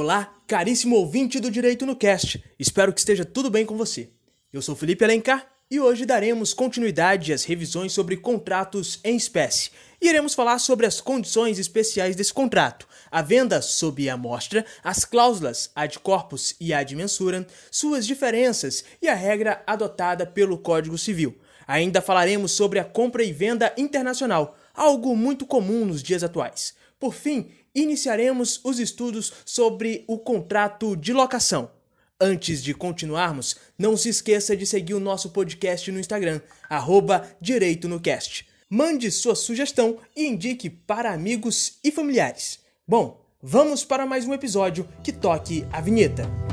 Olá, caríssimo ouvinte do Direito no Cast. Espero que esteja tudo bem com você. Eu sou Felipe Alencar e hoje daremos continuidade às revisões sobre contratos em espécie. E iremos falar sobre as condições especiais desse contrato, a venda sob amostra, as cláusulas ad corpus e ad mensuram, suas diferenças e a regra adotada pelo Código Civil. Ainda falaremos sobre a compra e venda internacional, algo muito comum nos dias atuais. Por fim, iniciaremos os estudos sobre o contrato de locação. Antes de continuarmos, não se esqueça de seguir o nosso podcast no Instagram, arroba Direito no Cast. Mande sua sugestão e indique para amigos e familiares. Bom, vamos para mais um episódio que toque a vinheta.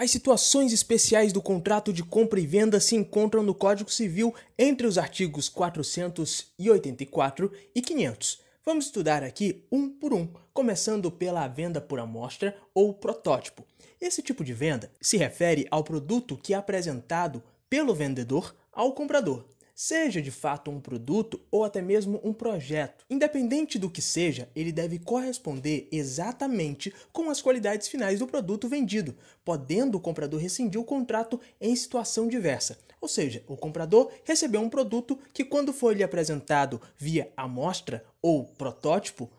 As situações especiais do contrato de compra e venda se encontram no Código Civil entre os artigos 484 e 500. Vamos estudar aqui um por um, começando pela venda por amostra ou protótipo. Esse tipo de venda se refere ao produto que é apresentado pelo vendedor ao comprador seja de fato um produto ou até mesmo um projeto. Independente do que seja, ele deve corresponder exatamente com as qualidades finais do produto vendido, podendo o comprador rescindir o contrato em situação diversa. Ou seja, o comprador recebeu um produto que, quando foi lhe apresentado via amostra ou protótipo,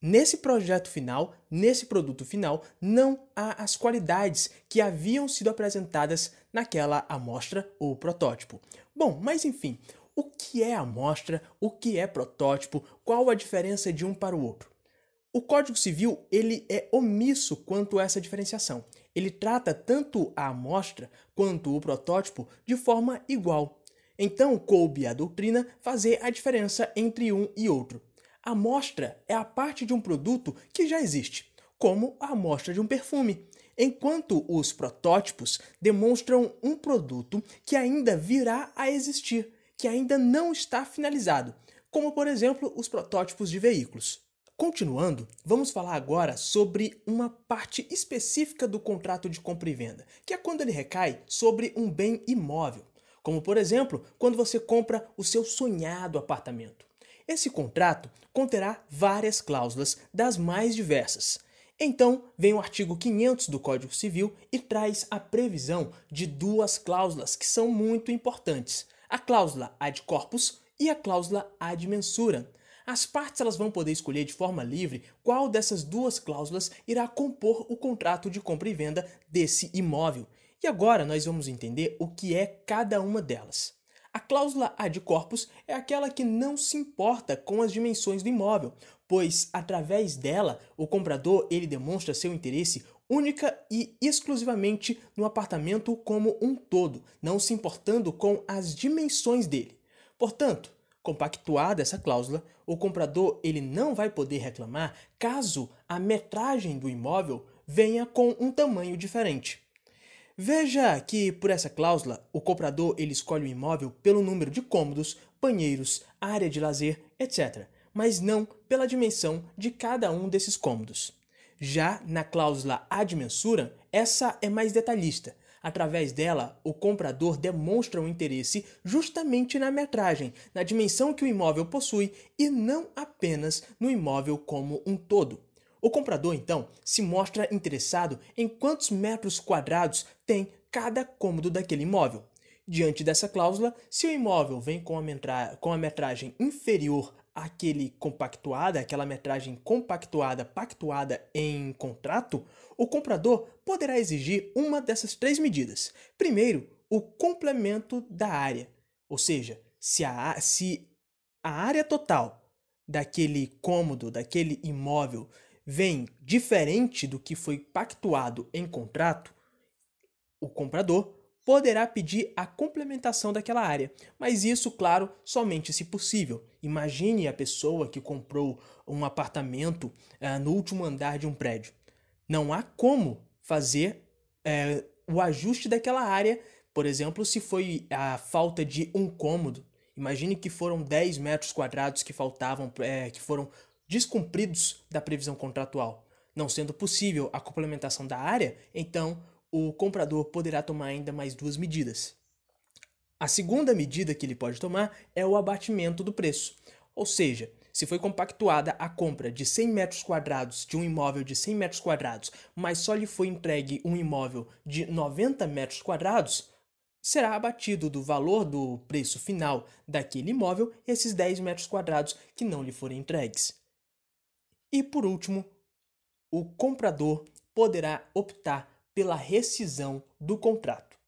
Nesse projeto final, nesse produto final, não há as qualidades que haviam sido apresentadas naquela amostra ou protótipo. Bom, mas enfim, o que é amostra, o que é protótipo, qual a diferença de um para o outro? O Código Civil ele é omisso quanto a essa diferenciação. Ele trata tanto a amostra quanto o protótipo de forma igual. Então, coube à doutrina fazer a diferença entre um e outro. A amostra é a parte de um produto que já existe, como a amostra de um perfume, enquanto os protótipos demonstram um produto que ainda virá a existir, que ainda não está finalizado, como por exemplo os protótipos de veículos. Continuando, vamos falar agora sobre uma parte específica do contrato de compra e venda, que é quando ele recai sobre um bem imóvel, como por exemplo, quando você compra o seu sonhado apartamento. Esse contrato conterá várias cláusulas das mais diversas. Então, vem o artigo 500 do Código Civil e traz a previsão de duas cláusulas que são muito importantes: a cláusula ad corpus e a cláusula ad mensura. As partes elas vão poder escolher de forma livre qual dessas duas cláusulas irá compor o contrato de compra e venda desse imóvel. E agora nós vamos entender o que é cada uma delas. A cláusula ad corpus é aquela que não se importa com as dimensões do imóvel, pois através dela o comprador ele demonstra seu interesse única e exclusivamente no apartamento como um todo, não se importando com as dimensões dele. Portanto, compactuada essa cláusula, o comprador ele não vai poder reclamar caso a metragem do imóvel venha com um tamanho diferente. Veja que, por essa cláusula, o comprador ele escolhe o imóvel pelo número de cômodos, banheiros, área de lazer, etc., mas não pela dimensão de cada um desses cômodos. Já na cláusula ad mensura, essa é mais detalhista. Através dela, o comprador demonstra um interesse justamente na metragem, na dimensão que o imóvel possui e não apenas no imóvel como um todo. O comprador, então, se mostra interessado em quantos metros quadrados tem cada cômodo daquele imóvel. Diante dessa cláusula, se o imóvel vem com a, metra com a metragem inferior àquele compactuada, aquela metragem compactuada, pactuada em contrato, o comprador poderá exigir uma dessas três medidas. Primeiro, o complemento da área, ou seja, se a, se a área total daquele cômodo, daquele imóvel, vem diferente do que foi pactuado em contrato, o comprador poderá pedir a complementação daquela área, mas isso, claro, somente se possível. Imagine a pessoa que comprou um apartamento uh, no último andar de um prédio. Não há como fazer uh, o ajuste daquela área, por exemplo, se foi a falta de um cômodo. Imagine que foram 10 metros quadrados que faltavam, uh, que foram descumpridos da previsão contratual. Não sendo possível a complementação da área, então o comprador poderá tomar ainda mais duas medidas. A segunda medida que ele pode tomar é o abatimento do preço. Ou seja, se foi compactuada a compra de 100 metros quadrados de um imóvel de 100 metros quadrados, mas só lhe foi entregue um imóvel de 90 metros quadrados, será abatido do valor do preço final daquele imóvel esses 10 metros quadrados que não lhe forem entregues. E por último, o comprador poderá optar pela rescisão do contrato.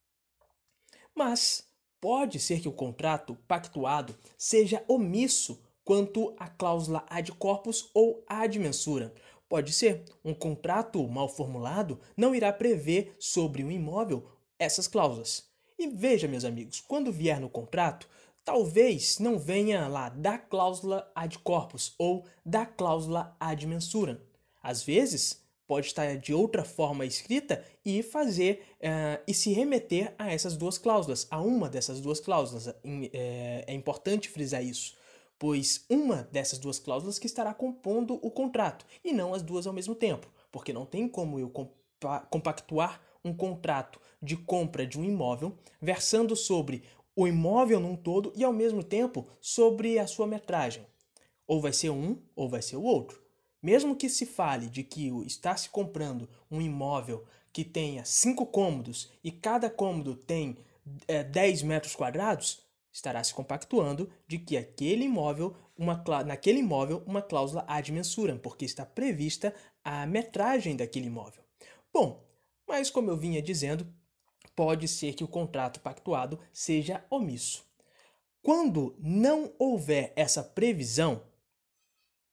Mas pode ser que o contrato pactuado seja omisso quanto à cláusula ad corpus ou ad mensura. Pode ser um contrato mal formulado não irá prever sobre o imóvel essas cláusulas. E veja, meus amigos, quando vier no contrato, talvez não venha lá da cláusula ad corpus ou da cláusula ad mensura. Às vezes, pode estar de outra forma escrita e fazer uh, e se remeter a essas duas cláusulas, a uma dessas duas cláusulas. É, é importante frisar isso, pois uma dessas duas cláusulas que estará compondo o contrato e não as duas ao mesmo tempo, porque não tem como eu compactuar um contrato de compra de um imóvel versando sobre o imóvel num todo e ao mesmo tempo sobre a sua metragem. Ou vai ser um ou vai ser o outro. Mesmo que se fale de que está se comprando um imóvel que tenha cinco cômodos e cada cômodo tem é, 10 metros quadrados, estará se compactuando de que aquele imóvel, uma, naquele imóvel, uma cláusula ad mensuram, porque está prevista a metragem daquele imóvel. Bom, mas como eu vinha dizendo, pode ser que o contrato pactuado seja omisso. Quando não houver essa previsão,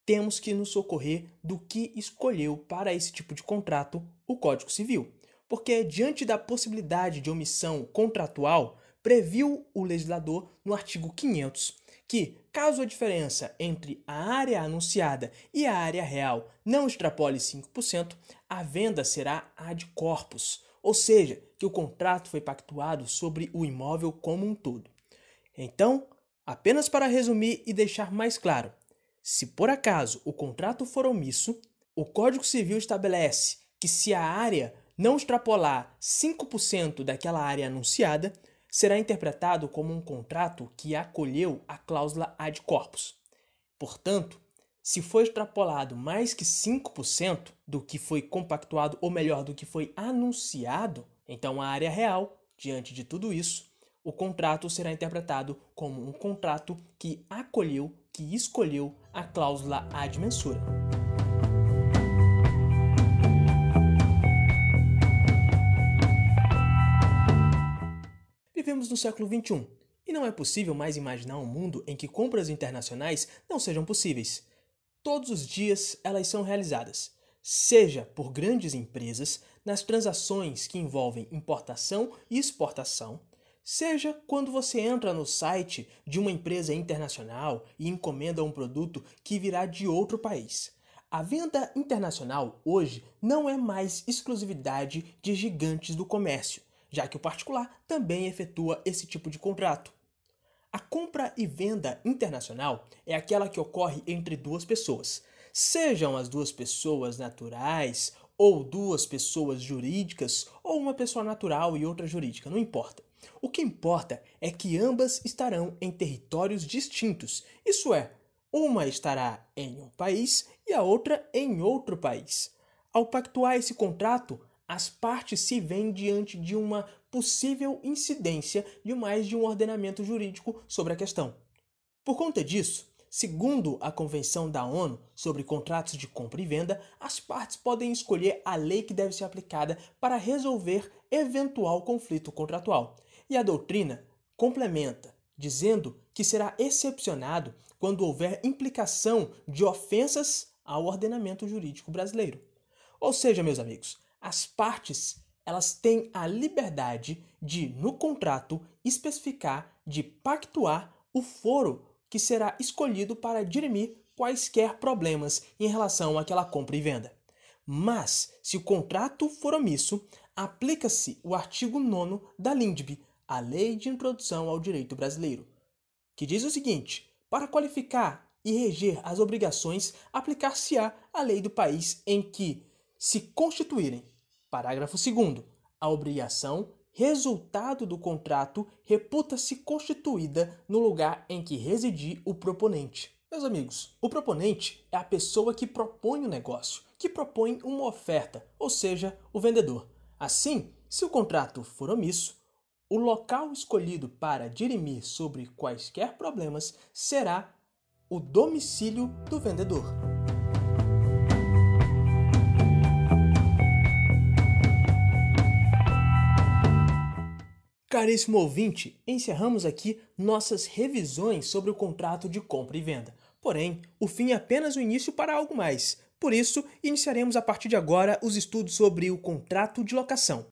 temos que nos socorrer do que escolheu para esse tipo de contrato o Código Civil, porque diante da possibilidade de omissão contratual, previu o legislador no artigo 500 que, caso a diferença entre a área anunciada e a área real não extrapole 5%, a venda será ad corpus, ou seja, que o contrato foi pactuado sobre o imóvel como um todo. Então, apenas para resumir e deixar mais claro, se por acaso o contrato for omisso, o Código Civil estabelece que se a área não extrapolar 5% daquela área anunciada, será interpretado como um contrato que acolheu a cláusula ad corpus. Portanto, se for extrapolado mais que 5% do que foi compactuado, ou melhor, do que foi anunciado, então a área real, diante de tudo isso, o contrato será interpretado como um contrato que acolheu, que escolheu a cláusula ad mensura. Vivemos no século XXI e não é possível mais imaginar um mundo em que compras internacionais não sejam possíveis. Todos os dias elas são realizadas, seja por grandes empresas nas transações que envolvem importação e exportação, seja quando você entra no site de uma empresa internacional e encomenda um produto que virá de outro país. A venda internacional hoje não é mais exclusividade de gigantes do comércio já que o particular também efetua esse tipo de contrato. A compra e venda internacional é aquela que ocorre entre duas pessoas, sejam as duas pessoas naturais ou duas pessoas jurídicas ou uma pessoa natural e outra jurídica, não importa. O que importa é que ambas estarão em territórios distintos, isso é, uma estará em um país e a outra em outro país. Ao pactuar esse contrato, as partes se veem diante de uma possível incidência de mais de um ordenamento jurídico sobre a questão. Por conta disso, segundo a Convenção da ONU sobre contratos de compra e venda, as partes podem escolher a lei que deve ser aplicada para resolver eventual conflito contratual. E a doutrina complementa, dizendo que será excepcionado quando houver implicação de ofensas ao ordenamento jurídico brasileiro. Ou seja, meus amigos, as partes elas têm a liberdade de, no contrato, especificar, de pactuar o foro que será escolhido para dirimir quaisquer problemas em relação àquela compra e venda. Mas, se o contrato for omisso, aplica-se o artigo 9 da LINDB, a Lei de Introdução ao Direito Brasileiro, que diz o seguinte: para qualificar e reger as obrigações, aplicar-se-á a lei do país em que se constituírem. Parágrafo 2. A obrigação resultado do contrato reputa-se constituída no lugar em que residir o proponente. Meus amigos, o proponente é a pessoa que propõe o negócio, que propõe uma oferta, ou seja, o vendedor. Assim, se o contrato for omisso, o local escolhido para dirimir sobre quaisquer problemas será o domicílio do vendedor. Caríssimo ouvinte, encerramos aqui nossas revisões sobre o contrato de compra e venda. Porém, o fim é apenas o início para algo mais. Por isso, iniciaremos a partir de agora os estudos sobre o contrato de locação.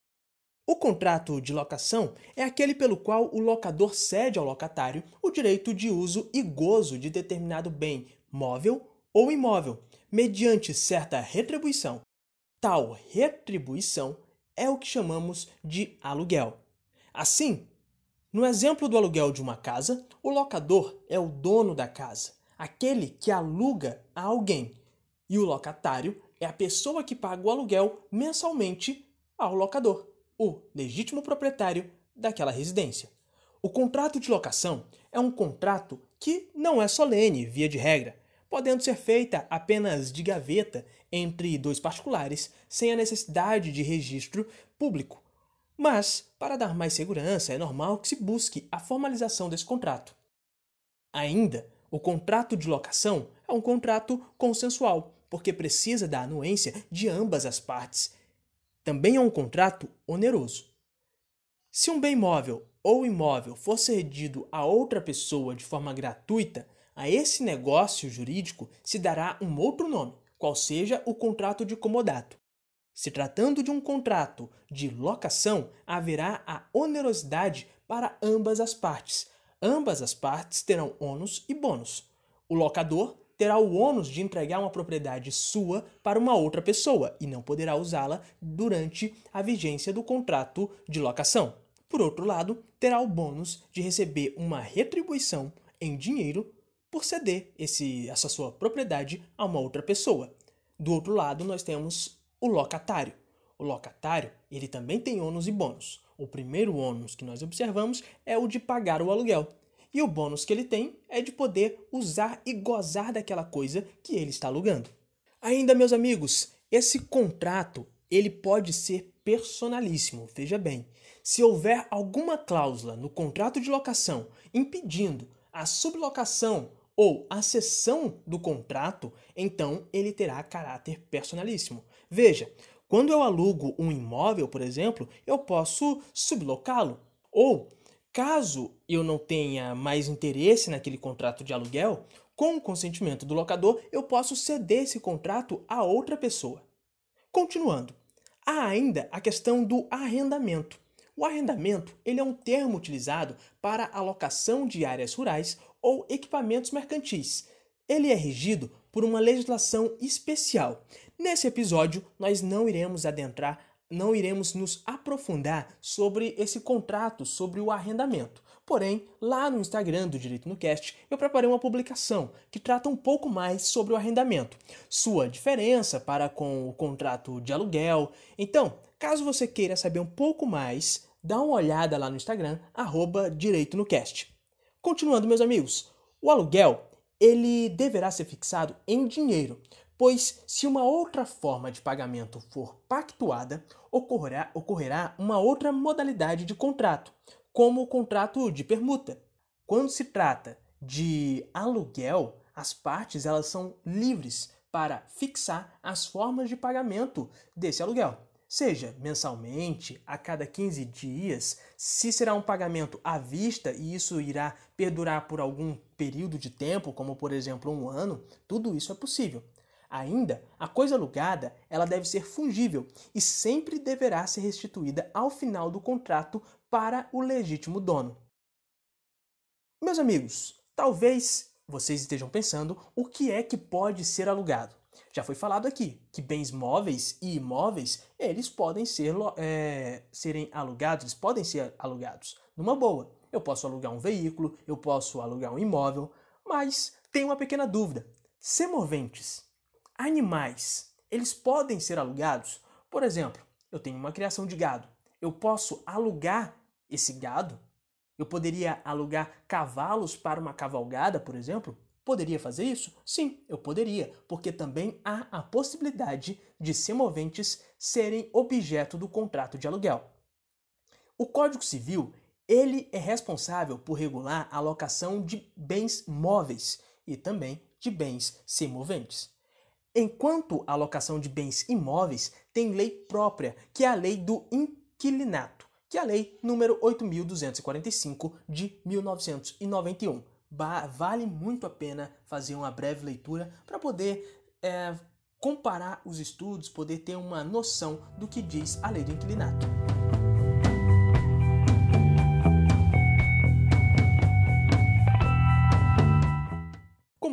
O contrato de locação é aquele pelo qual o locador cede ao locatário o direito de uso e gozo de determinado bem móvel ou imóvel, mediante certa retribuição. Tal retribuição é o que chamamos de aluguel. Assim, no exemplo do aluguel de uma casa, o locador é o dono da casa, aquele que aluga a alguém, e o locatário é a pessoa que paga o aluguel mensalmente ao locador, o legítimo proprietário daquela residência. O contrato de locação é um contrato que não é solene, via de regra, podendo ser feita apenas de gaveta entre dois particulares, sem a necessidade de registro público mas, para dar mais segurança, é normal que se busque a formalização desse contrato. Ainda, o contrato de locação é um contrato consensual, porque precisa da anuência de ambas as partes. Também é um contrato oneroso. Se um bem móvel ou imóvel for cedido a outra pessoa de forma gratuita, a esse negócio jurídico se dará um outro nome, qual seja o contrato de comodato. Se tratando de um contrato de locação, haverá a onerosidade para ambas as partes. Ambas as partes terão ônus e bônus. O locador terá o ônus de entregar uma propriedade sua para uma outra pessoa e não poderá usá-la durante a vigência do contrato de locação. Por outro lado, terá o bônus de receber uma retribuição em dinheiro por ceder esse, essa sua propriedade a uma outra pessoa. Do outro lado, nós temos o locatário. O locatário, ele também tem ônus e bônus. O primeiro ônus que nós observamos é o de pagar o aluguel. E o bônus que ele tem é de poder usar e gozar daquela coisa que ele está alugando. Ainda, meus amigos, esse contrato, ele pode ser personalíssimo, veja bem. Se houver alguma cláusula no contrato de locação impedindo a sublocação ou a cessão do contrato, então ele terá caráter personalíssimo. Veja, quando eu alugo um imóvel, por exemplo, eu posso sublocá-lo. Ou, caso eu não tenha mais interesse naquele contrato de aluguel, com o consentimento do locador, eu posso ceder esse contrato a outra pessoa. Continuando, há ainda a questão do arrendamento. O arrendamento ele é um termo utilizado para a locação de áreas rurais ou equipamentos mercantis. Ele é regido por uma legislação especial. Nesse episódio, nós não iremos adentrar, não iremos nos aprofundar sobre esse contrato, sobre o arrendamento. Porém, lá no Instagram do Direito no Cast, eu preparei uma publicação que trata um pouco mais sobre o arrendamento, sua diferença para com o contrato de aluguel. Então, caso você queira saber um pouco mais, dá uma olhada lá no Instagram, arroba Direito no Cast. Continuando, meus amigos, o aluguel ele deverá ser fixado em dinheiro, pois se uma outra forma de pagamento for pactuada, ocorrerá, ocorrerá uma outra modalidade de contrato, como o contrato de permuta. Quando se trata de aluguel, as partes elas são livres para fixar as formas de pagamento desse aluguel seja mensalmente, a cada 15 dias, se será um pagamento à vista e isso irá perdurar por algum período de tempo, como por exemplo um ano, tudo isso é possível. Ainda, a coisa alugada ela deve ser fungível e sempre deverá ser restituída ao final do contrato para o legítimo dono. Meus amigos, talvez vocês estejam pensando o que é que pode ser alugado. Já foi falado aqui que bens móveis e imóveis, eles podem ser, é, serem alugados, eles podem ser alugados numa boa. Eu posso alugar um veículo, eu posso alugar um imóvel, mas tem uma pequena dúvida. Semoventes, animais, eles podem ser alugados? Por exemplo, eu tenho uma criação de gado. eu posso alugar esse gado? Eu poderia alugar cavalos para uma cavalgada, por exemplo? Poderia fazer isso? Sim, eu poderia, porque também há a possibilidade de semoventes serem objeto do contrato de aluguel. O Código Civil, ele é responsável por regular a alocação de bens móveis e também de bens semoventes. Enquanto a alocação de bens imóveis tem lei própria, que é a lei do inquilinato, que é a lei número 8245 de 1991 vale muito a pena fazer uma breve leitura para poder é, comparar os estudos, poder ter uma noção do que diz a lei do inclinato.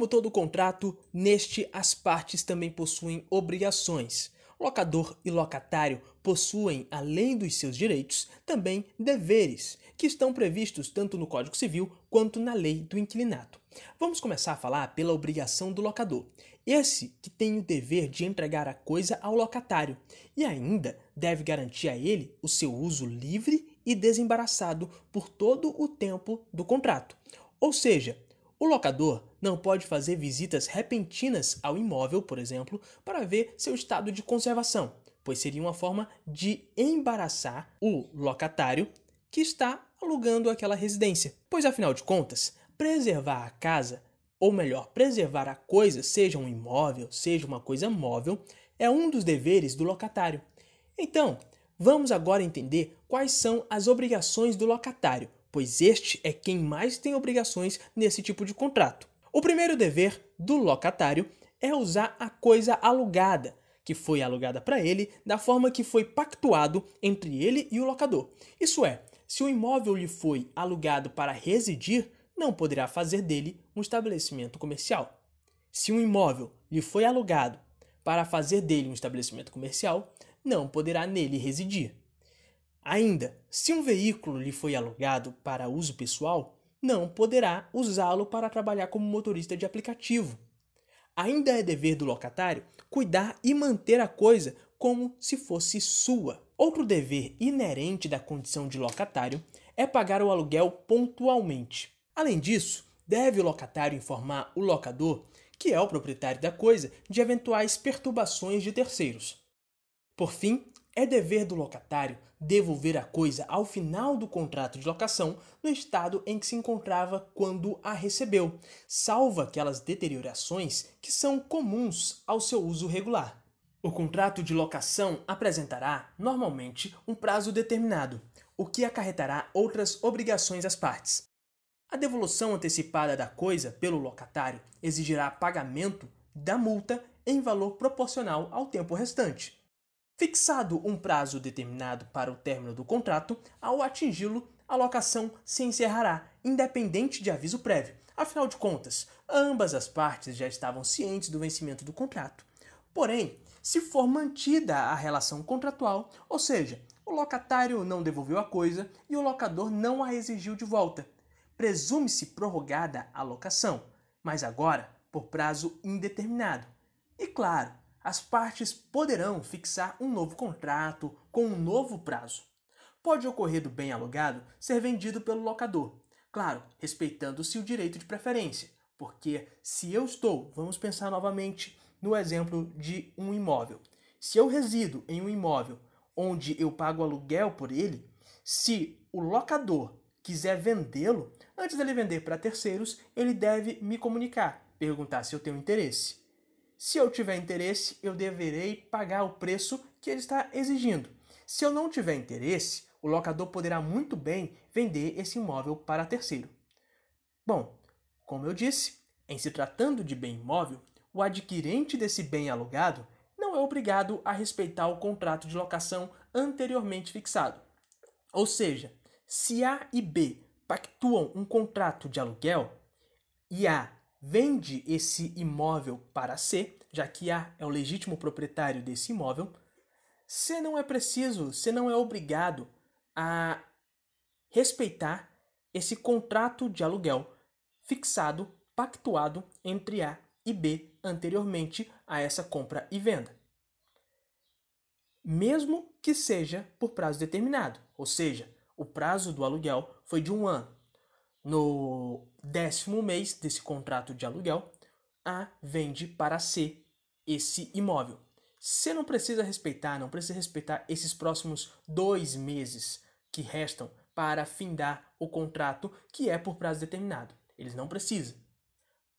Como todo contrato, neste as partes também possuem obrigações. Locador e locatário possuem, além dos seus direitos, também deveres, que estão previstos tanto no Código Civil quanto na lei do inquilinato. Vamos começar a falar pela obrigação do locador. Esse que tem o dever de entregar a coisa ao locatário e ainda deve garantir a ele o seu uso livre e desembaraçado por todo o tempo do contrato. Ou seja, o locador não pode fazer visitas repentinas ao imóvel, por exemplo, para ver seu estado de conservação, pois seria uma forma de embaraçar o locatário que está alugando aquela residência. Pois afinal de contas, preservar a casa, ou melhor, preservar a coisa, seja um imóvel, seja uma coisa móvel, é um dos deveres do locatário. Então, vamos agora entender quais são as obrigações do locatário pois este é quem mais tem obrigações nesse tipo de contrato. O primeiro dever do locatário é usar a coisa alugada, que foi alugada para ele da forma que foi pactuado entre ele e o locador. Isso é, se o imóvel lhe foi alugado para residir, não poderá fazer dele um estabelecimento comercial. Se um imóvel lhe foi alugado para fazer dele um estabelecimento comercial, não poderá nele residir. Ainda, se um veículo lhe foi alugado para uso pessoal, não poderá usá-lo para trabalhar como motorista de aplicativo. Ainda é dever do locatário cuidar e manter a coisa como se fosse sua. Outro dever inerente da condição de locatário é pagar o aluguel pontualmente. Além disso, deve o locatário informar o locador, que é o proprietário da coisa, de eventuais perturbações de terceiros. Por fim, é dever do locatário devolver a coisa ao final do contrato de locação no estado em que se encontrava quando a recebeu, salvo aquelas deteriorações que são comuns ao seu uso regular. O contrato de locação apresentará, normalmente, um prazo determinado, o que acarretará outras obrigações às partes. A devolução antecipada da coisa pelo locatário exigirá pagamento da multa em valor proporcional ao tempo restante. Fixado um prazo determinado para o término do contrato, ao atingi-lo, a locação se encerrará, independente de aviso prévio. Afinal de contas, ambas as partes já estavam cientes do vencimento do contrato. Porém, se for mantida a relação contratual, ou seja, o locatário não devolveu a coisa e o locador não a exigiu de volta, presume-se prorrogada a locação, mas agora por prazo indeterminado. E claro, as partes poderão fixar um novo contrato com um novo prazo. Pode ocorrer do bem alugado ser vendido pelo locador, claro, respeitando-se o direito de preferência, porque se eu estou, vamos pensar novamente no exemplo de um imóvel. Se eu resido em um imóvel onde eu pago aluguel por ele, se o locador quiser vendê-lo, antes dele vender para terceiros, ele deve me comunicar, perguntar se eu tenho interesse. Se eu tiver interesse, eu deverei pagar o preço que ele está exigindo. Se eu não tiver interesse, o locador poderá muito bem vender esse imóvel para terceiro. Bom, como eu disse, em se tratando de bem imóvel, o adquirente desse bem alugado não é obrigado a respeitar o contrato de locação anteriormente fixado. Ou seja, se A e B pactuam um contrato de aluguel e A vende esse imóvel para C, já que A é o legítimo proprietário desse imóvel, C não é preciso, C não é obrigado a respeitar esse contrato de aluguel fixado, pactuado entre A e B anteriormente a essa compra e venda. mesmo que seja por prazo determinado, ou seja, o prazo do aluguel foi de um ano. No décimo mês desse contrato de aluguel, A vende para C esse imóvel. Você não precisa respeitar, não precisa respeitar esses próximos dois meses que restam para findar o contrato que é por prazo determinado. Eles não precisam.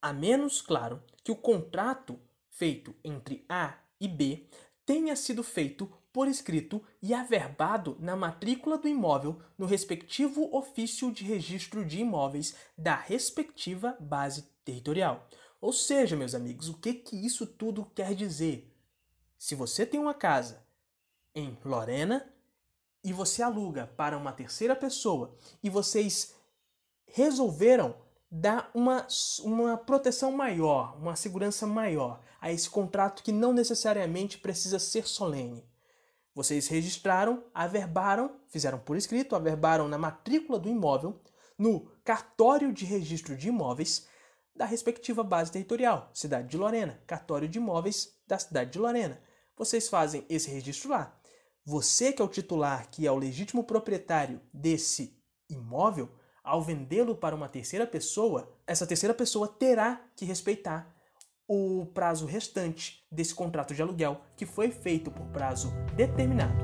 A menos, claro, que o contrato feito entre A e B tenha sido feito por escrito e averbado na matrícula do imóvel no respectivo ofício de registro de imóveis da respectiva base territorial. Ou seja, meus amigos, o que, que isso tudo quer dizer? Se você tem uma casa em Lorena e você aluga para uma terceira pessoa e vocês resolveram dar uma, uma proteção maior, uma segurança maior a esse contrato que não necessariamente precisa ser solene. Vocês registraram, averbaram, fizeram por escrito, averbaram na matrícula do imóvel, no cartório de registro de imóveis da respectiva base territorial, cidade de Lorena, cartório de imóveis da cidade de Lorena. Vocês fazem esse registro lá. Você que é o titular, que é o legítimo proprietário desse imóvel, ao vendê-lo para uma terceira pessoa, essa terceira pessoa terá que respeitar o prazo restante desse contrato de aluguel que foi feito por prazo determinado.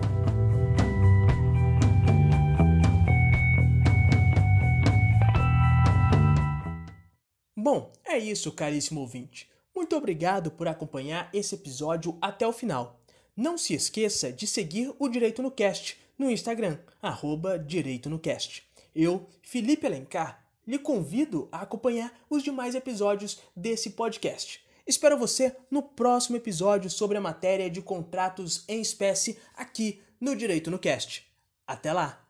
Bom, é isso, caríssimo ouvinte. Muito obrigado por acompanhar esse episódio até o final. Não se esqueça de seguir o Direito no Cast no Instagram, arroba Direito no Cast. Eu, Felipe Alencar, lhe convido a acompanhar os demais episódios desse podcast. Espero você no próximo episódio sobre a matéria de contratos em espécie aqui no Direito no Cast. Até lá!